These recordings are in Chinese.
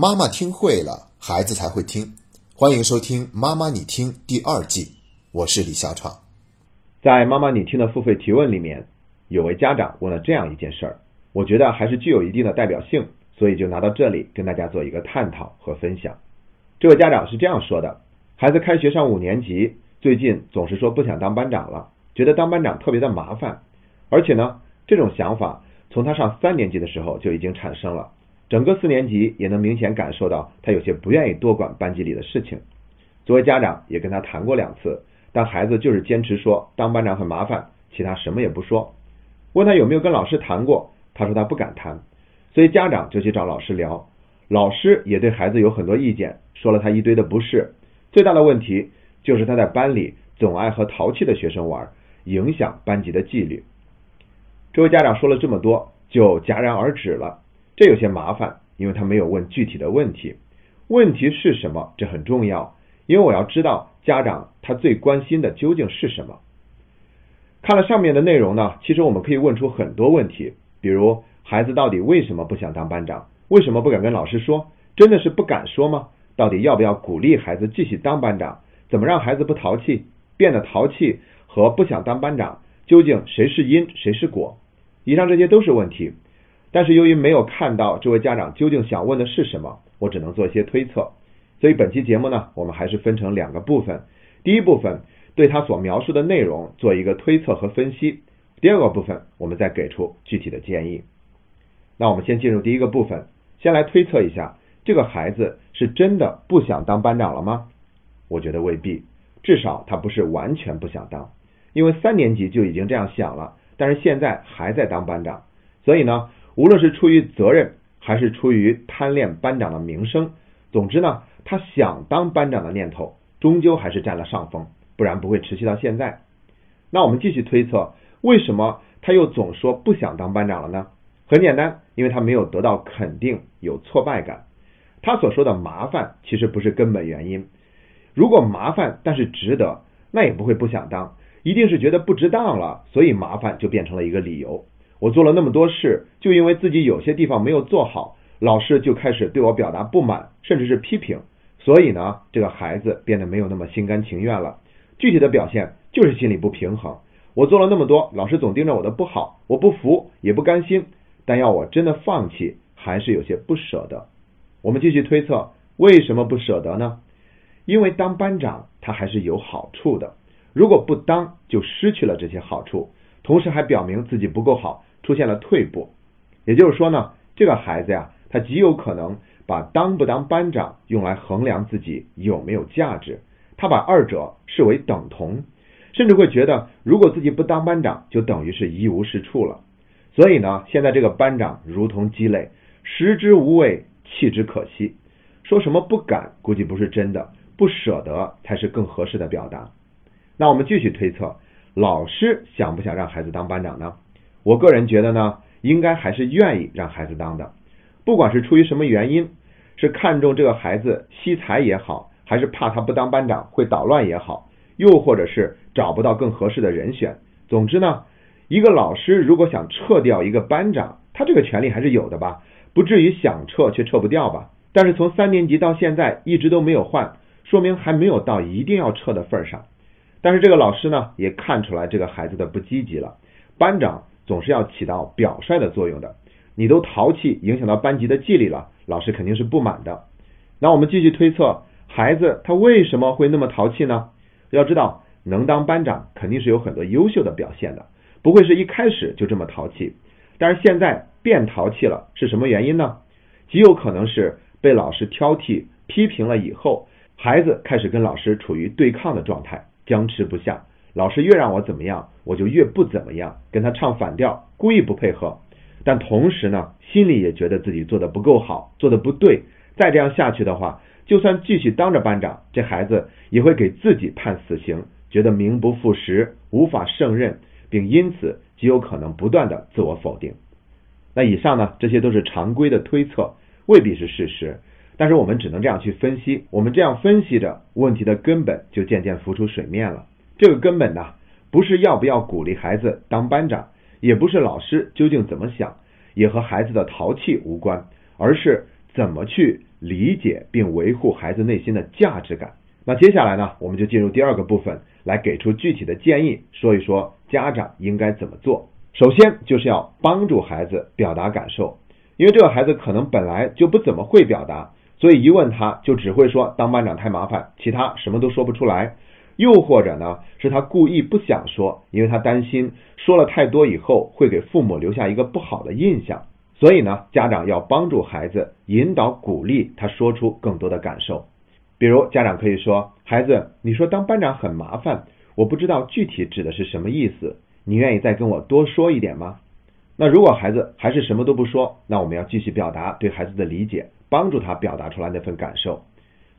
妈妈听会了，孩子才会听。欢迎收听《妈妈你听》第二季，我是李小闯。在妈妈你听的付费提问里面，有位家长问了这样一件事儿，我觉得还是具有一定的代表性，所以就拿到这里跟大家做一个探讨和分享。这位家长是这样说的：孩子开学上五年级，最近总是说不想当班长了，觉得当班长特别的麻烦，而且呢，这种想法从他上三年级的时候就已经产生了。整个四年级也能明显感受到他有些不愿意多管班级里的事情。作为家长也跟他谈过两次，但孩子就是坚持说当班长很麻烦，其他什么也不说。问他有没有跟老师谈过，他说他不敢谈。所以家长就去找老师聊，老师也对孩子有很多意见，说了他一堆的不是。最大的问题就是他在班里总爱和淘气的学生玩，影响班级的纪律。这位家长说了这么多，就戛然而止了。这有些麻烦，因为他没有问具体的问题。问题是什么？这很重要，因为我要知道家长他最关心的究竟是什么。看了上面的内容呢，其实我们可以问出很多问题，比如孩子到底为什么不想当班长？为什么不敢跟老师说？真的是不敢说吗？到底要不要鼓励孩子继续当班长？怎么让孩子不淘气？变得淘气和不想当班长，究竟谁是因，谁是果？以上这些都是问题。但是由于没有看到这位家长究竟想问的是什么，我只能做一些推测。所以本期节目呢，我们还是分成两个部分。第一部分对他所描述的内容做一个推测和分析，第二个部分我们再给出具体的建议。那我们先进入第一个部分，先来推测一下，这个孩子是真的不想当班长了吗？我觉得未必，至少他不是完全不想当，因为三年级就已经这样想了，但是现在还在当班长，所以呢。无论是出于责任，还是出于贪恋班长的名声，总之呢，他想当班长的念头终究还是占了上风，不然不会持续到现在。那我们继续推测，为什么他又总说不想当班长了呢？很简单，因为他没有得到肯定，有挫败感。他所说的麻烦其实不是根本原因。如果麻烦但是值得，那也不会不想当，一定是觉得不值当了，所以麻烦就变成了一个理由。我做了那么多事，就因为自己有些地方没有做好，老师就开始对我表达不满，甚至是批评。所以呢，这个孩子变得没有那么心甘情愿了。具体的表现就是心里不平衡。我做了那么多，老师总盯着我的不好，我不服也不甘心，但要我真的放弃，还是有些不舍得。我们继续推测，为什么不舍得呢？因为当班长他还是有好处的，如果不当，就失去了这些好处，同时还表明自己不够好。出现了退步，也就是说呢，这个孩子呀，他极有可能把当不当班长用来衡量自己有没有价值，他把二者视为等同，甚至会觉得如果自己不当班长，就等于是一无是处了。所以呢，现在这个班长如同鸡肋，食之无味，弃之可惜。说什么不敢，估计不是真的，不舍得才是更合适的表达。那我们继续推测，老师想不想让孩子当班长呢？我个人觉得呢，应该还是愿意让孩子当的，不管是出于什么原因，是看重这个孩子惜才也好，还是怕他不当班长会捣乱也好，又或者是找不到更合适的人选。总之呢，一个老师如果想撤掉一个班长，他这个权利还是有的吧，不至于想撤却撤不掉吧。但是从三年级到现在一直都没有换，说明还没有到一定要撤的份儿上。但是这个老师呢，也看出来这个孩子的不积极了，班长。总是要起到表率的作用的，你都淘气，影响到班级的纪律了，老师肯定是不满的。那我们继续推测，孩子他为什么会那么淘气呢？要知道，能当班长肯定是有很多优秀的表现的，不会是一开始就这么淘气。但是现在变淘气了，是什么原因呢？极有可能是被老师挑剔、批评了以后，孩子开始跟老师处于对抗的状态，僵持不下。老师越让我怎么样，我就越不怎么样，跟他唱反调，故意不配合。但同时呢，心里也觉得自己做的不够好，做的不对。再这样下去的话，就算继续当着班长，这孩子也会给自己判死刑，觉得名不副实，无法胜任，并因此极有可能不断的自我否定。那以上呢，这些都是常规的推测，未必是事实。但是我们只能这样去分析，我们这样分析着，问题的根本就渐渐浮出水面了。这个根本呢，不是要不要鼓励孩子当班长，也不是老师究竟怎么想，也和孩子的淘气无关，而是怎么去理解并维护孩子内心的价值感。那接下来呢，我们就进入第二个部分，来给出具体的建议，说一说家长应该怎么做。首先就是要帮助孩子表达感受，因为这个孩子可能本来就不怎么会表达，所以一问他就只会说当班长太麻烦，其他什么都说不出来。又或者呢，是他故意不想说，因为他担心说了太多以后会给父母留下一个不好的印象。所以呢，家长要帮助孩子引导、鼓励他说出更多的感受。比如，家长可以说：“孩子，你说当班长很麻烦，我不知道具体指的是什么意思，你愿意再跟我多说一点吗？”那如果孩子还是什么都不说，那我们要继续表达对孩子的理解，帮助他表达出来那份感受。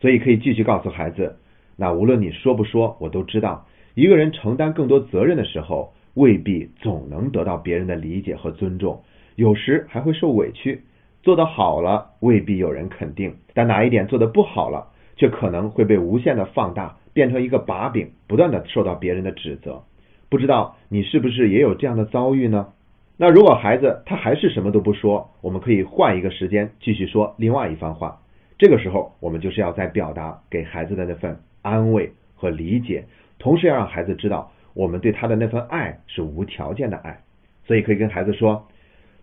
所以可以继续告诉孩子：“那无论你说不说，我都知道，一个人承担更多责任的时候，未必总能得到别人的理解和尊重，有时还会受委屈。做得好了，未必有人肯定，但哪一点做得不好了？”却可能会被无限的放大，变成一个把柄，不断的受到别人的指责。不知道你是不是也有这样的遭遇呢？那如果孩子他还是什么都不说，我们可以换一个时间继续说另外一番话。这个时候，我们就是要在表达给孩子的那份安慰和理解，同时要让孩子知道我们对他的那份爱是无条件的爱。所以可以跟孩子说：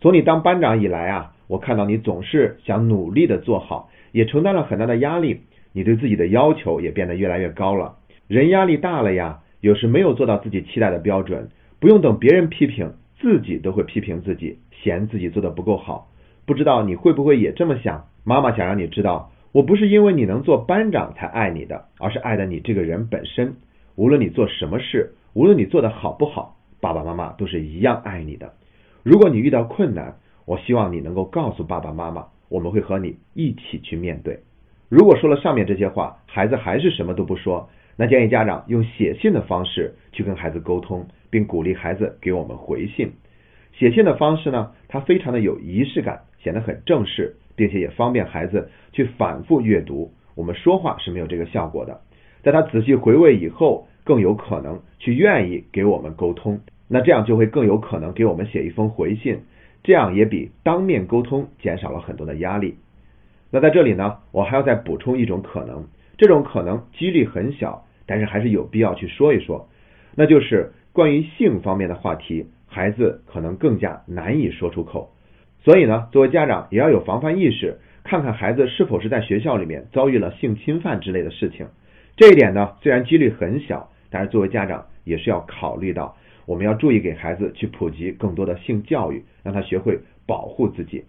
从你当班长以来啊，我看到你总是想努力的做好，也承担了很大的压力。你对自己的要求也变得越来越高了，人压力大了呀，有时没有做到自己期待的标准，不用等别人批评，自己都会批评自己，嫌自己做的不够好。不知道你会不会也这么想？妈妈想让你知道，我不是因为你能做班长才爱你的，而是爱的你这个人本身。无论你做什么事，无论你做的好不好，爸爸妈妈都是一样爱你的。如果你遇到困难，我希望你能够告诉爸爸妈妈，我们会和你一起去面对。如果说了上面这些话，孩子还是什么都不说，那建议家长用写信的方式去跟孩子沟通，并鼓励孩子给我们回信。写信的方式呢，它非常的有仪式感，显得很正式，并且也方便孩子去反复阅读。我们说话是没有这个效果的，在他仔细回味以后，更有可能去愿意给我们沟通。那这样就会更有可能给我们写一封回信，这样也比当面沟通减少了很多的压力。那在这里呢，我还要再补充一种可能，这种可能几率很小，但是还是有必要去说一说，那就是关于性方面的话题，孩子可能更加难以说出口。所以呢，作为家长也要有防范意识，看看孩子是否是在学校里面遭遇了性侵犯之类的事情。这一点呢，虽然几率很小，但是作为家长也是要考虑到，我们要注意给孩子去普及更多的性教育，让他学会保护自己。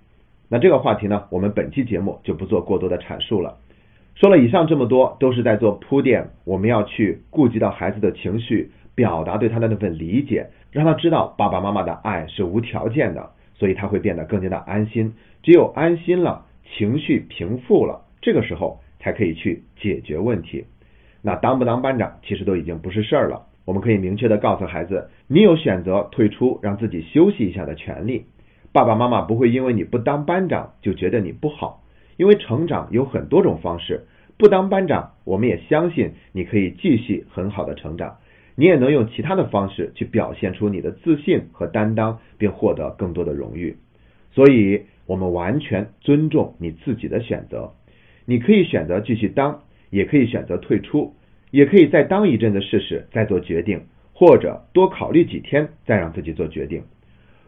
那这个话题呢，我们本期节目就不做过多的阐述了。说了以上这么多，都是在做铺垫。我们要去顾及到孩子的情绪，表达对他的那份理解，让他知道爸爸妈妈的爱是无条件的，所以他会变得更加的安心。只有安心了，情绪平复了，这个时候才可以去解决问题。那当不当班长，其实都已经不是事儿了。我们可以明确的告诉孩子，你有选择退出，让自己休息一下的权利。爸爸妈妈不会因为你不当班长就觉得你不好，因为成长有很多种方式。不当班长，我们也相信你可以继续很好的成长，你也能用其他的方式去表现出你的自信和担当，并获得更多的荣誉。所以，我们完全尊重你自己的选择。你可以选择继续当，也可以选择退出，也可以再当一阵子试试，再做决定，或者多考虑几天再让自己做决定。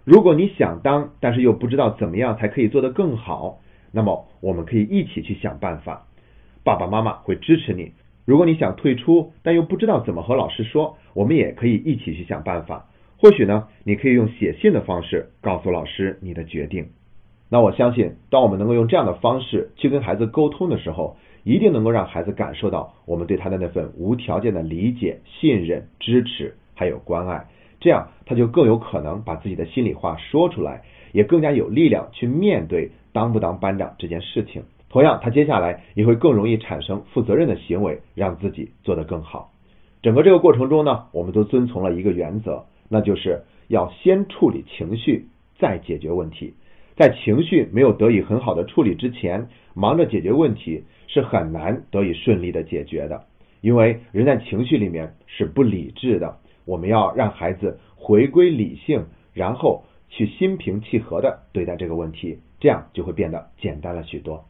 如果你想当，但是又不知道怎么样才可以做得更好，那么我们可以一起去想办法。爸爸妈妈会支持你。如果你想退出，但又不知道怎么和老师说，我们也可以一起去想办法。或许呢，你可以用写信的方式告诉老师你的决定。那我相信，当我们能够用这样的方式去跟孩子沟通的时候，一定能够让孩子感受到我们对他的那份无条件的理解、信任、支持，还有关爱。这样，他就更有可能把自己的心里话说出来，也更加有力量去面对当不当班长这件事情。同样，他接下来也会更容易产生负责任的行为，让自己做得更好。整个这个过程中呢，我们都遵从了一个原则，那就是要先处理情绪，再解决问题。在情绪没有得以很好的处理之前，忙着解决问题是很难得以顺利的解决的，因为人在情绪里面是不理智的。我们要让孩子回归理性，然后去心平气和的对待这个问题，这样就会变得简单了许多。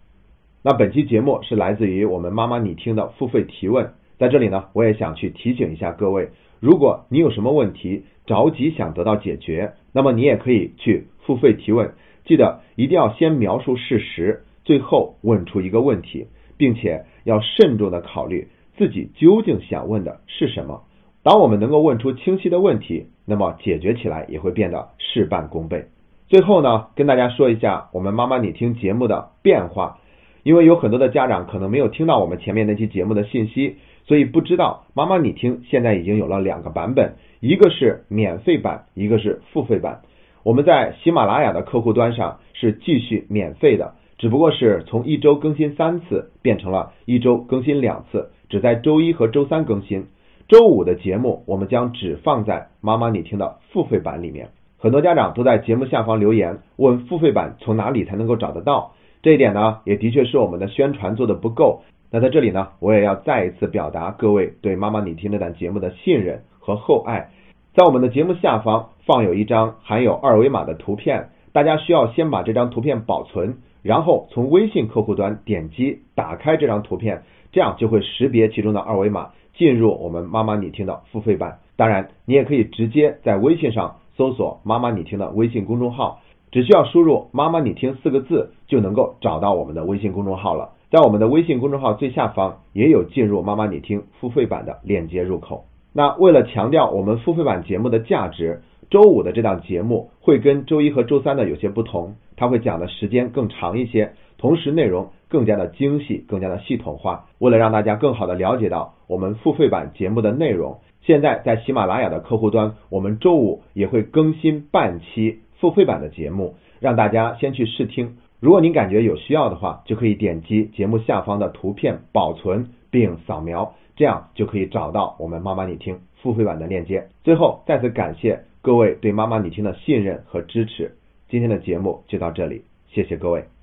那本期节目是来自于我们妈妈你听的付费提问，在这里呢，我也想去提醒一下各位，如果你有什么问题着急想得到解决，那么你也可以去付费提问，记得一定要先描述事实，最后问出一个问题，并且要慎重的考虑自己究竟想问的是什么。当我们能够问出清晰的问题，那么解决起来也会变得事半功倍。最后呢，跟大家说一下我们妈妈你听节目的变化，因为有很多的家长可能没有听到我们前面那期节目的信息，所以不知道妈妈你听现在已经有了两个版本，一个是免费版，一个是付费版。我们在喜马拉雅的客户端上是继续免费的，只不过是从一周更新三次变成了一周更新两次，只在周一和周三更新。周五的节目，我们将只放在妈妈你听的付费版里面。很多家长都在节目下方留言，问付费版从哪里才能够找得到。这一点呢，也的确是我们的宣传做的不够。那在这里呢，我也要再一次表达各位对妈妈你听这档节目的信任和厚爱。在我们的节目下方放有一张含有二维码的图片，大家需要先把这张图片保存，然后从微信客户端点击打开这张图片，这样就会识别其中的二维码。进入我们妈妈你听的付费版，当然你也可以直接在微信上搜索妈妈你听的微信公众号，只需要输入妈妈你听四个字就能够找到我们的微信公众号了。在我们的微信公众号最下方也有进入妈妈你听付费版的链接入口。那为了强调我们付费版节目的价值，周五的这档节目会跟周一和周三的有些不同，它会讲的时间更长一些。同时，内容更加的精细，更加的系统化。为了让大家更好的了解到我们付费版节目的内容，现在在喜马拉雅的客户端，我们周五也会更新半期付费版的节目，让大家先去试听。如果您感觉有需要的话，就可以点击节目下方的图片保存并扫描，这样就可以找到我们妈妈你听付费版的链接。最后，再次感谢各位对妈妈你听的信任和支持。今天的节目就到这里，谢谢各位。